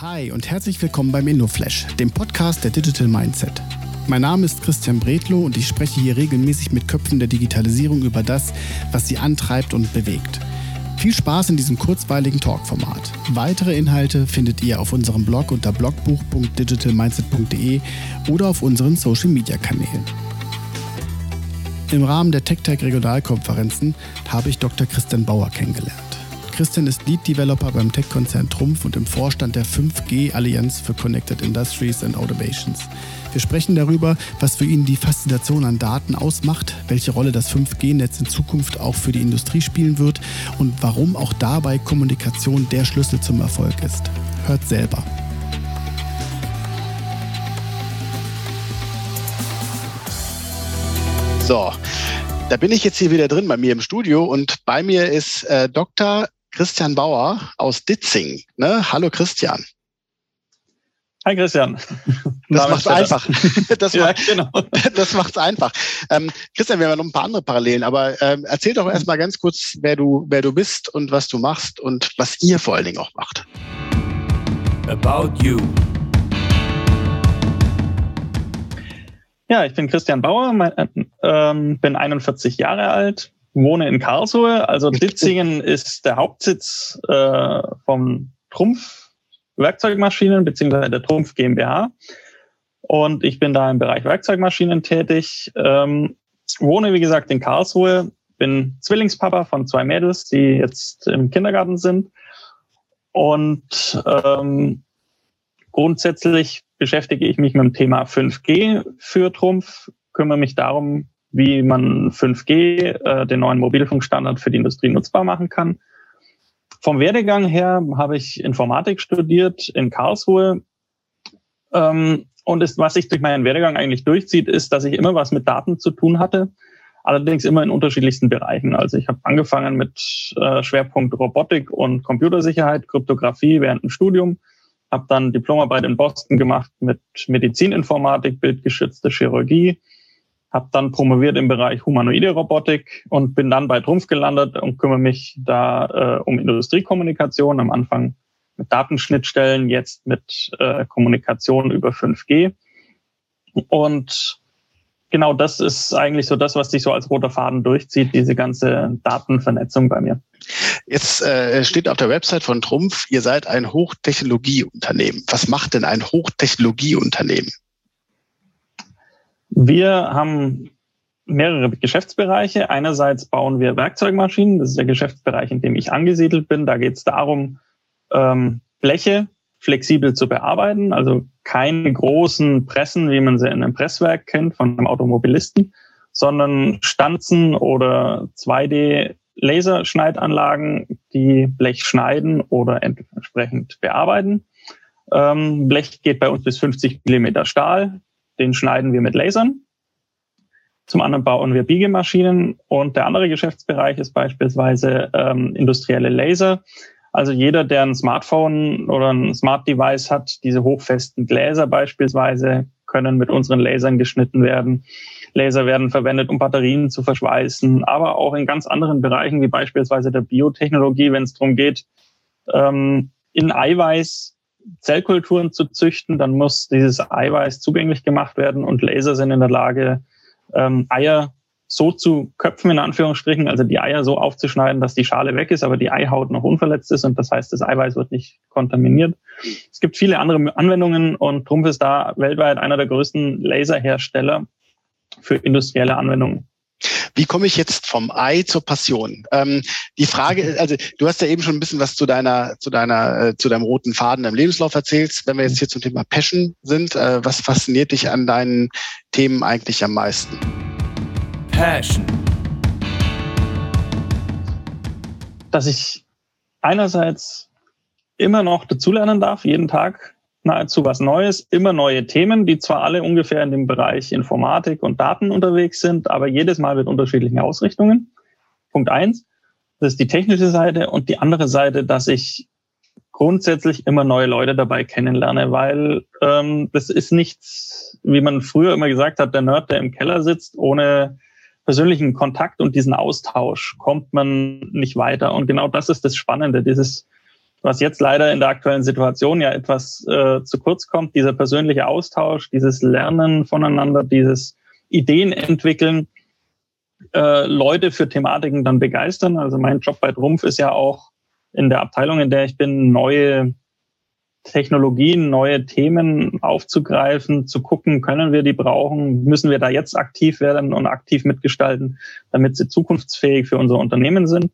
Hi und herzlich willkommen beim InnoFlash, dem Podcast der Digital Mindset. Mein Name ist Christian Bredlow und ich spreche hier regelmäßig mit Köpfen der Digitalisierung über das, was sie antreibt und bewegt. Viel Spaß in diesem kurzweiligen Talkformat. Weitere Inhalte findet ihr auf unserem Blog unter blogbuch.digitalmindset.de oder auf unseren Social Media Kanälen. Im Rahmen der TechTech Regionalkonferenzen habe ich Dr. Christian Bauer kennengelernt. Christian ist Lead Developer beim Tech-Konzern Trumpf und im Vorstand der 5G-Allianz für Connected Industries and Automations. Wir sprechen darüber, was für ihn die Faszination an Daten ausmacht, welche Rolle das 5G-Netz in Zukunft auch für die Industrie spielen wird und warum auch dabei Kommunikation der Schlüssel zum Erfolg ist. Hört selber. So, da bin ich jetzt hier wieder drin bei mir im Studio und bei mir ist äh, Dr. Christian Bauer aus Ditzing. Ne? Hallo Christian. Hi Christian. Das macht's einfach. Das, ja, macht, genau. das macht's einfach. Ähm, Christian, wir haben noch ein paar andere Parallelen, aber ähm, erzähl doch erstmal ganz kurz, wer du, wer du bist und was du machst und was ihr vor allen Dingen auch macht. About you. Ja, ich bin Christian Bauer, mein, äh, bin 41 Jahre alt, wohne in Karlsruhe. Also Ditzingen ist der Hauptsitz äh, vom Trumpf Werkzeugmaschinen beziehungsweise der Trumpf GmbH. Und ich bin da im Bereich Werkzeugmaschinen tätig. Ähm, wohne, wie gesagt, in Karlsruhe. Bin Zwillingspapa von zwei Mädels, die jetzt im Kindergarten sind. Und ähm, grundsätzlich beschäftige ich mich mit dem Thema 5G für Trumpf, kümmere mich darum, wie man 5G, äh, den neuen Mobilfunkstandard für die Industrie nutzbar machen kann. Vom Werdegang her habe ich Informatik studiert in Karlsruhe. Ähm, und ist, was sich durch meinen Werdegang eigentlich durchzieht, ist, dass ich immer was mit Daten zu tun hatte, allerdings immer in unterschiedlichsten Bereichen. Also ich habe angefangen mit äh, Schwerpunkt Robotik und Computersicherheit, Kryptographie während dem Studium, habe dann Diplomarbeit in Boston gemacht mit Medizininformatik, bildgeschützte Chirurgie, habe dann promoviert im Bereich humanoide Robotik und bin dann bei Trumpf gelandet und kümmere mich da äh, um Industriekommunikation, am Anfang mit Datenschnittstellen, jetzt mit äh, Kommunikation über 5G. Und genau das ist eigentlich so das, was sich so als roter Faden durchzieht, diese ganze Datenvernetzung bei mir. Jetzt äh, steht auf der Website von Trumpf, ihr seid ein Hochtechnologieunternehmen. Was macht denn ein Hochtechnologieunternehmen? Wir haben mehrere Geschäftsbereiche. Einerseits bauen wir Werkzeugmaschinen. Das ist der Geschäftsbereich, in dem ich angesiedelt bin. Da geht es darum, ähm, Bleche flexibel zu bearbeiten. Also keine großen Pressen, wie man sie in einem Presswerk kennt von einem Automobilisten, sondern Stanzen oder 2D-Laserschneidanlagen, die Blech schneiden oder entsprechend bearbeiten. Ähm, Blech geht bei uns bis 50 Millimeter Stahl den schneiden wir mit Lasern. Zum anderen bauen wir Biegemaschinen und der andere Geschäftsbereich ist beispielsweise ähm, industrielle Laser. Also jeder, der ein Smartphone oder ein Smart Device hat, diese hochfesten Gläser beispielsweise können mit unseren Lasern geschnitten werden. Laser werden verwendet, um Batterien zu verschweißen, aber auch in ganz anderen Bereichen wie beispielsweise der Biotechnologie, wenn es darum geht, ähm, in Eiweiß Zellkulturen zu züchten, dann muss dieses Eiweiß zugänglich gemacht werden und Laser sind in der Lage, ähm, Eier so zu köpfen, in Anführungsstrichen, also die Eier so aufzuschneiden, dass die Schale weg ist, aber die Eihaut noch unverletzt ist und das heißt, das Eiweiß wird nicht kontaminiert. Es gibt viele andere Anwendungen und Trumpf ist da weltweit einer der größten Laserhersteller für industrielle Anwendungen. Wie komme ich jetzt vom Ei zur Passion? Ähm, die Frage, also du hast ja eben schon ein bisschen was zu deiner, zu deiner, äh, zu deinem roten Faden im Lebenslauf erzählt. Wenn wir jetzt hier zum Thema Passion sind, äh, was fasziniert dich an deinen Themen eigentlich am meisten? Passion. Dass ich einerseits immer noch dazulernen darf, jeden Tag nahezu was Neues, immer neue Themen, die zwar alle ungefähr in dem Bereich Informatik und Daten unterwegs sind, aber jedes Mal mit unterschiedlichen Ausrichtungen. Punkt eins, das ist die technische Seite und die andere Seite, dass ich grundsätzlich immer neue Leute dabei kennenlerne, weil ähm, das ist nichts, wie man früher immer gesagt hat, der Nerd, der im Keller sitzt, ohne persönlichen Kontakt und diesen Austausch kommt man nicht weiter. Und genau das ist das Spannende, dieses was jetzt leider in der aktuellen Situation ja etwas äh, zu kurz kommt, dieser persönliche Austausch, dieses Lernen voneinander, dieses Ideen entwickeln, äh, Leute für Thematiken dann begeistern. Also mein Job bei Trumpf ist ja auch in der Abteilung, in der ich bin, neue Technologien, neue Themen aufzugreifen, zu gucken, können wir die brauchen, müssen wir da jetzt aktiv werden und aktiv mitgestalten, damit sie zukunftsfähig für unser Unternehmen sind.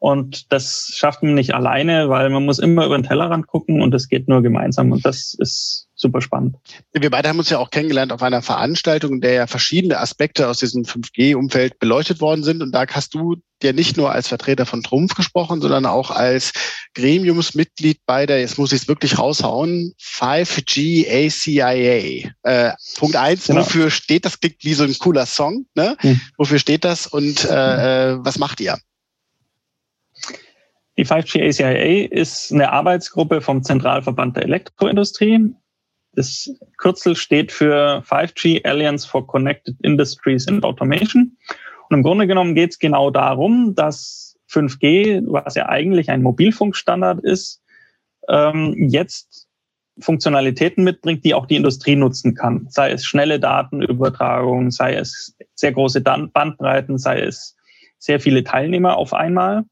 Und das schafft man nicht alleine, weil man muss immer über den Tellerrand gucken und das geht nur gemeinsam. Und das ist super spannend. Wir beide haben uns ja auch kennengelernt auf einer Veranstaltung, in der ja verschiedene Aspekte aus diesem 5G-Umfeld beleuchtet worden sind. Und da hast du dir nicht nur als Vertreter von Trumpf gesprochen, sondern auch als Gremiumsmitglied bei der, jetzt muss ich es wirklich raushauen, 5G ACIA. Äh, Punkt eins, genau. wofür steht das? Klingt wie so ein cooler Song. Ne? Hm. Wofür steht das und äh, äh was macht ihr? Die 5G ACIA ist eine Arbeitsgruppe vom Zentralverband der Elektroindustrie. Das Kürzel steht für 5G Alliance for Connected Industries and Automation. Und im Grunde genommen geht es genau darum, dass 5G, was ja eigentlich ein Mobilfunkstandard ist, ähm, jetzt Funktionalitäten mitbringt, die auch die Industrie nutzen kann. Sei es schnelle Datenübertragung, sei es sehr große Bandbreiten, sei es sehr viele Teilnehmer auf einmal.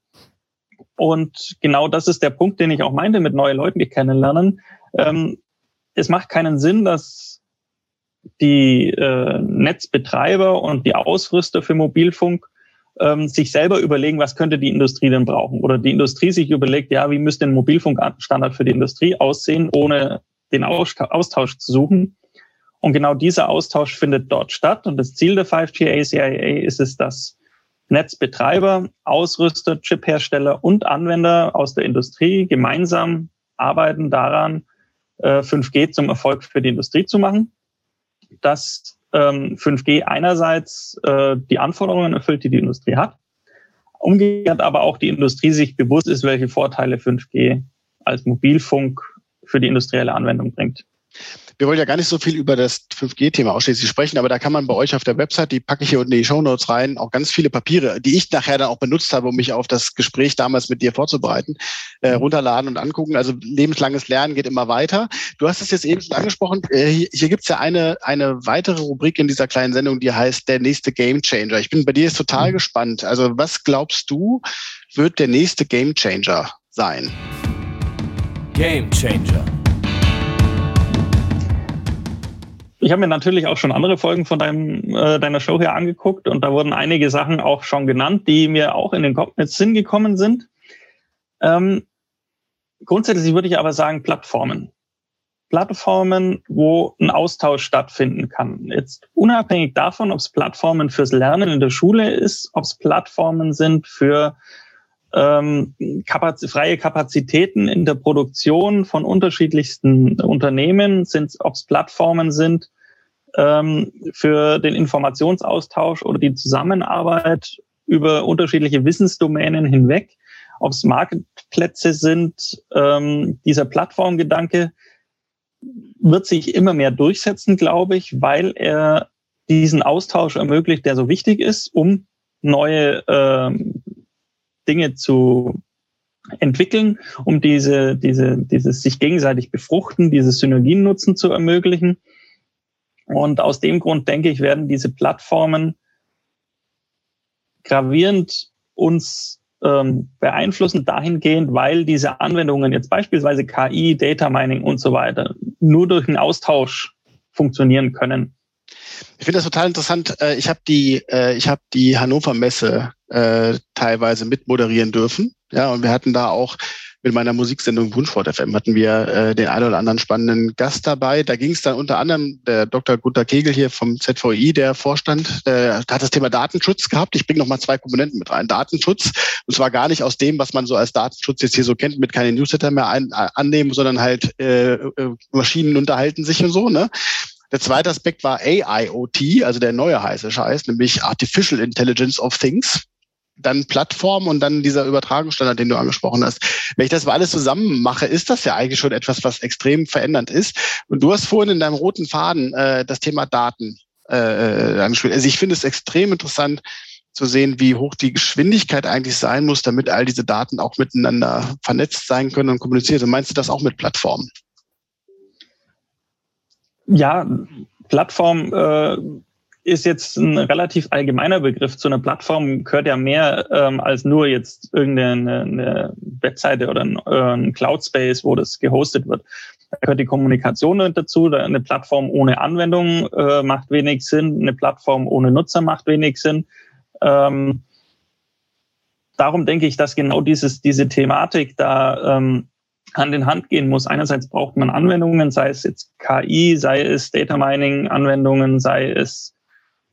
Und genau das ist der Punkt, den ich auch meinte mit neuen Leuten, die kennenlernen. Ähm, es macht keinen Sinn, dass die äh, Netzbetreiber und die Ausrüster für Mobilfunk ähm, sich selber überlegen, was könnte die Industrie denn brauchen. Oder die Industrie sich überlegt, ja, wie müsste ein Mobilfunkstandard für die Industrie aussehen, ohne den Austausch zu suchen. Und genau dieser Austausch findet dort statt. Und das Ziel der 5G ACIA ist es, dass Netzbetreiber, Ausrüster, Chiphersteller und Anwender aus der Industrie gemeinsam arbeiten daran, 5G äh, zum Erfolg für die Industrie zu machen. Dass 5G ähm, einerseits äh, die Anforderungen erfüllt, die die Industrie hat, umgekehrt aber auch die Industrie sich bewusst ist, welche Vorteile 5G als Mobilfunk für die industrielle Anwendung bringt. Wir wollen ja gar nicht so viel über das 5G-Thema ausschließlich sprechen, aber da kann man bei euch auf der Website, die packe ich hier unten in die Show Notes rein, auch ganz viele Papiere, die ich nachher dann auch benutzt habe, um mich auf das Gespräch damals mit dir vorzubereiten, äh, mhm. runterladen und angucken. Also lebenslanges Lernen geht immer weiter. Du hast es jetzt eben schon angesprochen. Äh, hier hier gibt es ja eine, eine weitere Rubrik in dieser kleinen Sendung, die heißt der nächste Game Changer. Ich bin bei dir jetzt total mhm. gespannt. Also was glaubst du, wird der nächste Game Changer sein? Game Changer. Ich habe mir natürlich auch schon andere Folgen von deinem, äh, deiner Show hier angeguckt und da wurden einige Sachen auch schon genannt, die mir auch in den Kopf Sinn gekommen sind. Ähm, grundsätzlich würde ich aber sagen Plattformen. Plattformen, wo ein Austausch stattfinden kann. Jetzt unabhängig davon, ob es Plattformen fürs Lernen in der Schule ist, ob es Plattformen sind für ähm, Kapaz freie Kapazitäten in der Produktion von unterschiedlichsten Unternehmen, ob es Plattformen sind ähm, für den Informationsaustausch oder die Zusammenarbeit über unterschiedliche Wissensdomänen hinweg, ob es Marktplätze sind, ähm, dieser Plattformgedanke wird sich immer mehr durchsetzen, glaube ich, weil er diesen Austausch ermöglicht, der so wichtig ist, um neue ähm, Dinge zu entwickeln, um diese, diese, dieses sich gegenseitig befruchten, diese Synergiennutzen zu ermöglichen. Und aus dem Grund denke ich, werden diese Plattformen gravierend uns ähm, beeinflussen dahingehend, weil diese Anwendungen jetzt beispielsweise KI, Data Mining und so weiter nur durch einen Austausch funktionieren können. Ich finde das total interessant. Äh, ich habe die, äh, ich habe die Hannover Messe äh, teilweise mitmoderieren dürfen. Ja, und wir hatten da auch mit meiner Musiksendung Wunschwort FM hatten wir äh, den einen oder anderen spannenden Gast dabei. Da ging es dann unter anderem der Dr. Gunter Kegel hier vom ZVI, der Vorstand, äh, hat das Thema Datenschutz gehabt. Ich bringe noch mal zwei Komponenten mit rein. Datenschutz und zwar gar nicht aus dem, was man so als Datenschutz jetzt hier so kennt, mit keine Newsletter mehr ein, äh, annehmen, sondern halt äh, äh, Maschinen unterhalten sich und so. Ne? Der zweite Aspekt war AIoT, also der neue heiße Scheiß, nämlich Artificial Intelligence of Things dann Plattform und dann dieser Übertragungsstandard, den du angesprochen hast. Wenn ich das mal alles zusammen mache, ist das ja eigentlich schon etwas, was extrem verändernd ist. Und du hast vorhin in deinem roten Faden äh, das Thema Daten äh, äh angespielt. Also ich finde es extrem interessant, zu sehen, wie hoch die Geschwindigkeit eigentlich sein muss, damit all diese Daten auch miteinander vernetzt sein können und kommunizieren. Also meinst du das auch mit Plattformen? Ja, Plattform äh, ist jetzt ein relativ allgemeiner Begriff. Zu einer Plattform gehört ja mehr ähm, als nur jetzt irgendeine eine Webseite oder ein, äh, ein Cloud Space, wo das gehostet wird. Da gehört die Kommunikation dazu. Eine Plattform ohne Anwendung äh, macht wenig Sinn. Eine Plattform ohne Nutzer macht wenig Sinn. Ähm, darum denke ich, dass genau dieses, diese Thematik da ähm, Hand in Hand gehen muss. Einerseits braucht man Anwendungen, sei es jetzt KI, sei es Data Mining Anwendungen, sei es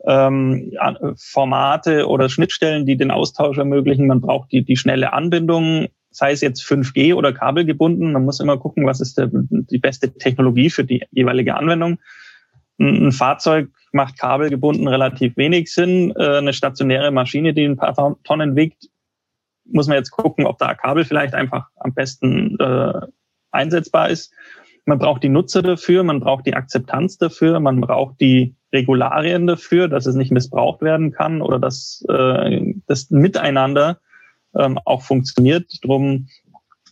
ähm, Formate oder Schnittstellen, die den Austausch ermöglichen. Man braucht die, die schnelle Anbindung, sei es jetzt 5G oder kabelgebunden. Man muss immer gucken, was ist der, die beste Technologie für die jeweilige Anwendung. Ein, ein Fahrzeug macht kabelgebunden relativ wenig Sinn. Äh, eine stationäre Maschine, die ein paar Tonnen wiegt, muss man jetzt gucken, ob da Kabel vielleicht einfach am besten äh, einsetzbar ist. Man braucht die Nutzer dafür, man braucht die Akzeptanz dafür, man braucht die Regularien dafür, dass es nicht missbraucht werden kann oder dass äh, das Miteinander ähm, auch funktioniert. Drum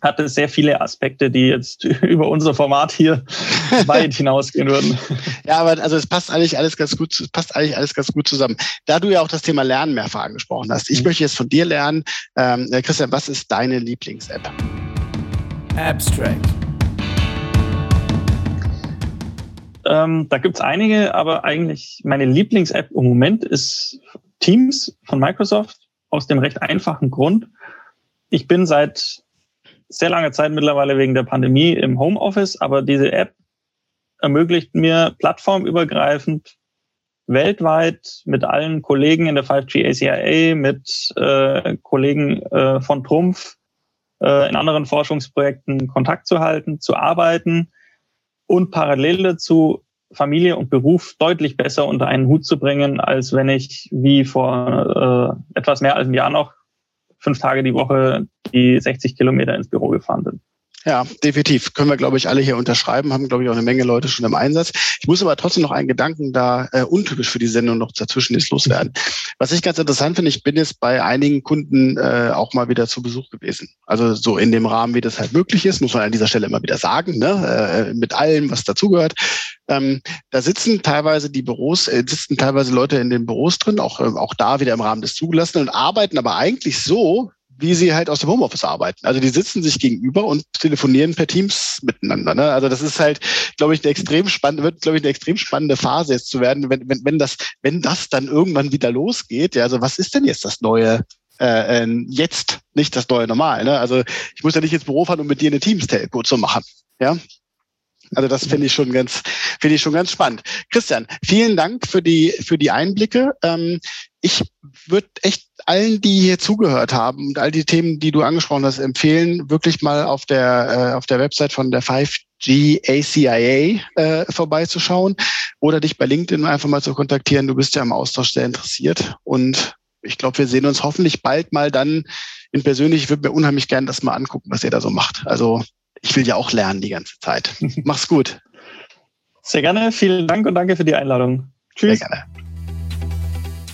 hat es sehr viele Aspekte, die jetzt über unser Format hier weit hinausgehen würden. Ja, aber also es passt eigentlich alles ganz gut, es passt eigentlich alles ganz gut zusammen. Da du ja auch das Thema Lernen mehrfach angesprochen hast, ich mhm. möchte jetzt von dir lernen, ähm, Christian, was ist deine Lieblings-App? Abstract. Ähm, da gibt's einige, aber eigentlich meine Lieblings-App im Moment ist Teams von Microsoft aus dem recht einfachen Grund. Ich bin seit sehr langer Zeit mittlerweile wegen der Pandemie im Homeoffice, aber diese App ermöglicht mir plattformübergreifend weltweit mit allen Kollegen in der 5G ACIA, mit äh, Kollegen äh, von Trumpf äh, in anderen Forschungsprojekten Kontakt zu halten, zu arbeiten und parallel dazu Familie und Beruf deutlich besser unter einen Hut zu bringen, als wenn ich wie vor äh, etwas mehr als einem Jahr noch fünf Tage die Woche die 60 Kilometer ins Büro gefahren bin. Ja, definitiv. Können wir, glaube ich, alle hier unterschreiben, haben, glaube ich, auch eine Menge Leute schon im Einsatz. Ich muss aber trotzdem noch einen Gedanken da äh, untypisch für die Sendung noch dazwischen ist loswerden. Was ich ganz interessant finde, ich bin jetzt bei einigen Kunden äh, auch mal wieder zu Besuch gewesen. Also so in dem Rahmen, wie das halt möglich ist, muss man an dieser Stelle immer wieder sagen, ne? äh, mit allem, was dazugehört. Ähm, da sitzen teilweise die Büros, äh, sitzen teilweise Leute in den Büros drin, auch, äh, auch da wieder im Rahmen des Zugelassenen und arbeiten aber eigentlich so, wie sie halt aus dem Homeoffice arbeiten. Also die sitzen sich gegenüber und telefonieren per Teams miteinander. Ne? Also das ist halt, glaube ich, eine extrem spannende, wird, glaube ich, eine extrem spannende Phase jetzt zu werden, wenn, wenn, wenn das, wenn das dann irgendwann wieder losgeht. Ja, also was ist denn jetzt das neue äh, äh jetzt nicht das neue Normal. Ne? Also ich muss ja nicht ins Büro fahren, um mit dir eine Teams-Telco zu machen. Ja, also das finde ich schon ganz, finde ich schon ganz spannend. Christian, vielen Dank für die für die Einblicke. Ähm, ich würde echt allen, die hier zugehört haben und all die Themen, die du angesprochen hast, empfehlen, wirklich mal auf der äh, auf der Website von der 5G ACIA äh, vorbeizuschauen oder dich bei LinkedIn einfach mal zu kontaktieren. Du bist ja im Austausch sehr interessiert und ich glaube, wir sehen uns hoffentlich bald mal dann in persönlich. Ich würde mir unheimlich gerne das mal angucken, was ihr da so macht. Also ich will ja auch lernen die ganze Zeit. Mach's gut. Sehr gerne. Vielen Dank und danke für die Einladung. Tschüss. Sehr gerne.